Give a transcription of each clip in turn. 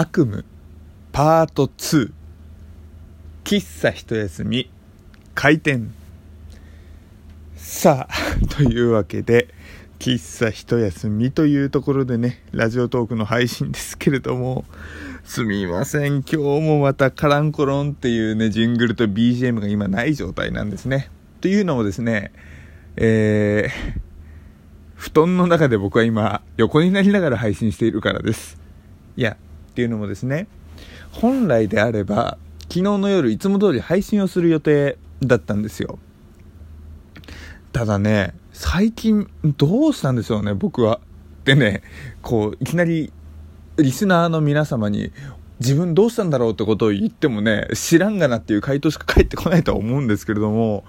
悪夢パート2喫茶一休み開店。さあ というわけで喫茶一休みというところでねラジオトークの配信ですけれどもすみません。今日もまたカランコロンっていうねジングルと BGM が今ない状態なんですね。というのもですねえー布団の中で僕は今横になりながら配信しているからです。いやっていうのもですね本来であれば昨日の夜いつも通り配信をする予定だったんですよただね最近どうしたんでしょうね僕はでねこういきなりリスナーの皆様に自分どうしたんだろうってことを言ってもね、知らんがなっていう回答しか返ってこないとは思うんですけれども、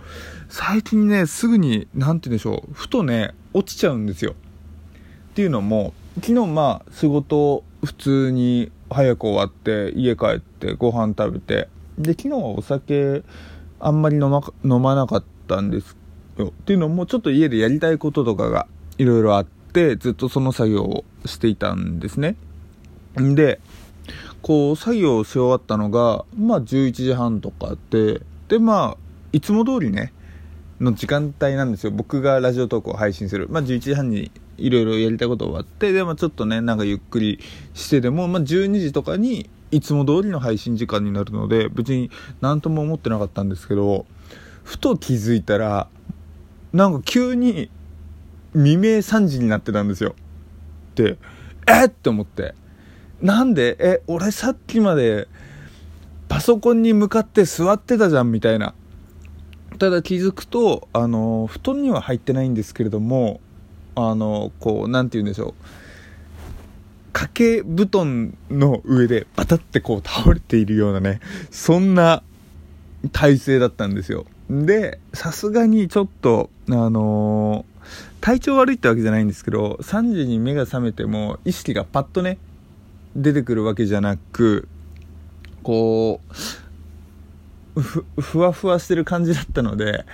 最近ね、すぐに、なんて言うんでしょう、ふとね、落ちちゃうんですよ。っていうのも、昨日まあ、仕事普通に早く終わって、家帰ってご飯食べて、で、昨日はお酒あんまり飲ま飲まなかったんですよ。っていうのも、ちょっと家でやりたいこととかがいろいろあって、ずっとその作業をしていたんですね。で、こう作業をし終わったのがまあ11時半とかででまあいつも通りねの時間帯なんですよ。僕がラジオトークを配信する。まあ11時半にいろいろやりたいこと終わってでもちょっとねなんかゆっくりしてでも、まあ、12時とかにいつも通りの配信時間になるので別に何とも思ってなかったんですけどふと気づいたらなんか急に未明3時になってたんですよ。でえっって思って。なんで？え俺さっきまでパソコンに向かって座ってたじゃんみたいな。ただ気づくとあの布団には入ってないんですけれどもあのこう何て言うんでしょう。掛け布団の上でバタってこう倒れているようなねそんな体勢だったんですよ。でさすがにちょっとあのー、体調悪いってわけじゃないんですけど3時に目が覚めても意識がパッとね出てくるわけじゃなくこうふふわふわしてる感じだったので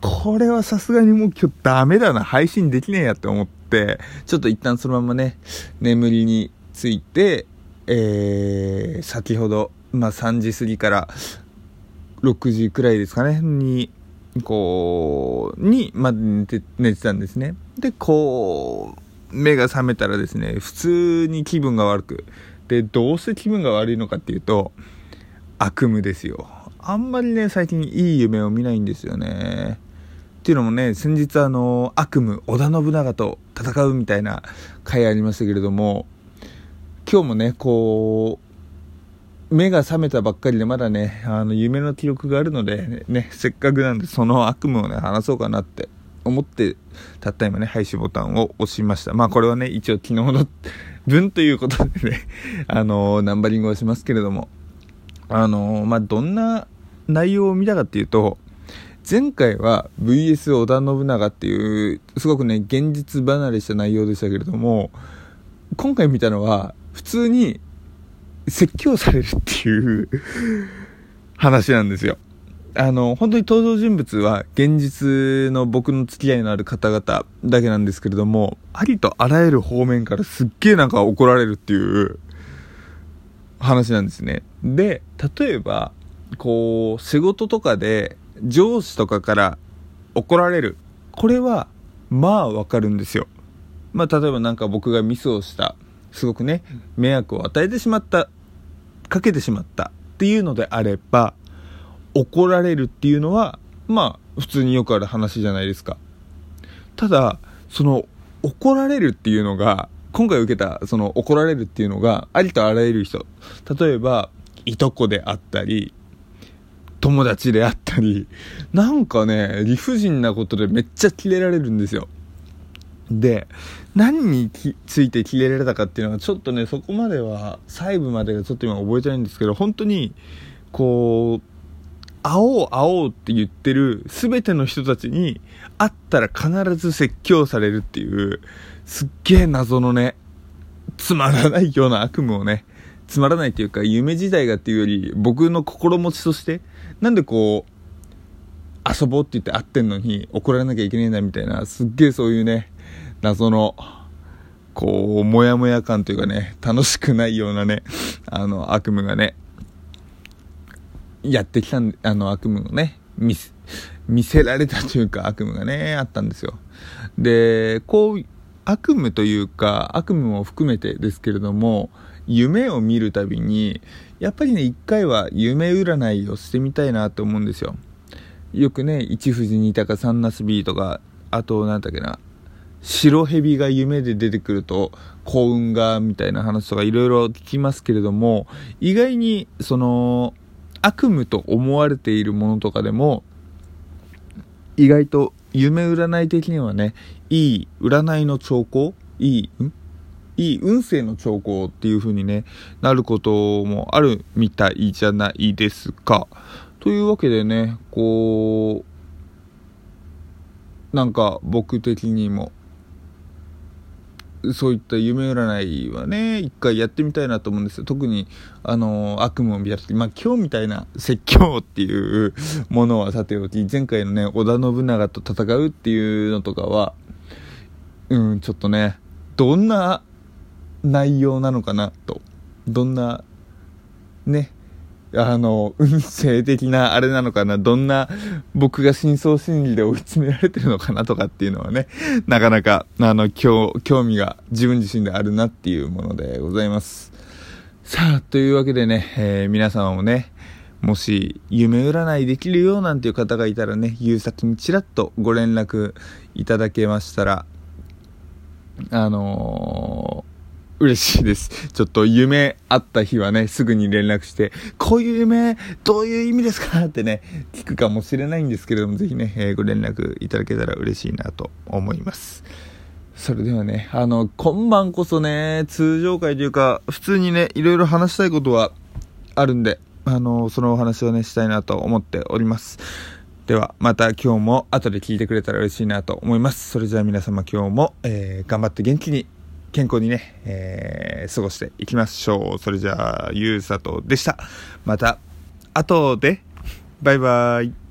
これはさすがにもう今日ダメだな配信できねえやって思ってちょっと一旦そのままね眠りについてえー、先ほど、まあ、3時過ぎから6時くらいですかねにこうに、まあ、寝て寝てたんですね。でこう目が覚めたらですね普通に気分が悪くでどうして気分が悪いのかっていうと悪夢ですよ。あんまりね最近いい夢を見ないんですよね。っていうのもね先日あの悪夢織田信長と戦うみたいな回ありましたけれども今日もねこう目が覚めたばっかりでまだねあの夢の記録があるのでねせっかくなんでその悪夢をね話そうかなって思ってたった今ね配信ボタンを押しました。まあこれはね一応昨日の分ということでね、あのナンバリングをしますけれども、あのまあ、どんな内容を見たかっていうと、前回は VS 織田信長っていう、すごくね、現実離れした内容でしたけれども、今回見たのは、普通に説教されるっていう話なんですよ。あの、本当に登場人物は現実の僕の付き合いのある方々だけなんですけれども、ありとあらゆる方面からすっげえなんか怒られるっていう話なんですね。で、例えば、こう、仕事とかで上司とかから怒られる。これは、まあわかるんですよ。まあ例えばなんか僕がミスをした。すごくね、迷惑を与えてしまった。かけてしまった。っていうのであれば、怒られるっていうのは、まあ、普通によくある話じゃないですか。ただ、その、怒られるっていうのが、今回受けた、その、怒られるっていうのが、ありとあらゆる人。例えば、いとこであったり、友達であったり、なんかね、理不尽なことでめっちゃキレられるんですよ。で、何についてキレられたかっていうのは、ちょっとね、そこまでは、細部までがちょっと今覚えてないんですけど、本当に、こう、会おう会おうって言ってる全ての人たちに会ったら必ず説教されるっていうすっげえ謎のねつまらないような悪夢をねつまらないっていうか夢自体がっていうより僕の心持ちとしてなんでこう遊ぼうって言って会ってんのに怒られなきゃいけないんだみたいなすっげえそういうね謎のこう、もやもや感というかね、楽しくないようなね、あの、悪夢がね、やってきたんで、あの、悪夢をね、見せ、見せられたというか悪夢がね、あったんですよ。で、こう、悪夢というか、悪夢も含めてですけれども、夢を見るたびに、やっぱりね、一回は夢占いをしてみたいなと思うんですよ。よくね、一富士二鷹三ナスビーとか、あと、なんだっけな、白蛇が夢で出てくると幸運が、みたいな話とかいろいろ聞きますけれども、意外に、その、悪夢と思われているものとかでも、意外と夢占い的にはね、いい占いの兆候いい、ん？いい運勢の兆候っていう風にね、なることもあるみたいじゃないですか。というわけでね、こう、なんか僕的にも、そういった夢占いはね、一回やってみたいなと思うんですよ。特に、あの、悪夢を見たとき、まあ今日みたいな説教っていうものはさておき、前回のね、織田信長と戦うっていうのとかは、うん、ちょっとね、どんな内容なのかなと。どんな、ね、あの、運勢的なあれなのかな、どんな僕が深層心理で追い詰められてるのかなとかっていうのはね、なかなか、あの、興味が自分自身であるなっていうものでございます。さあ、というわけでね、えー、皆様もね、もし夢占いできるよなんていう方がいたらね、優作にちらっとご連絡いただけましたら、あのー嬉しいです。ちょっと夢あった日はね、すぐに連絡して、こういう夢、どういう意味ですか？ってね、聞くかもしれないんですけれども、ぜひね、えー、ご連絡いただけたら嬉しいなと思います。それではね、あの、今晩こそね、通常会というか、普通にね、いろいろ話したいことはあるんで、あの、そのお話をね、したいなと思っております。では、また今日も後で聞いてくれたら嬉しいなと思います。それじゃあ皆様今日も、えー、頑張って元気に健康にね、えー、過ごしていきましょう。それじゃあ、ゆうさとでした。また、後で、バイバイ。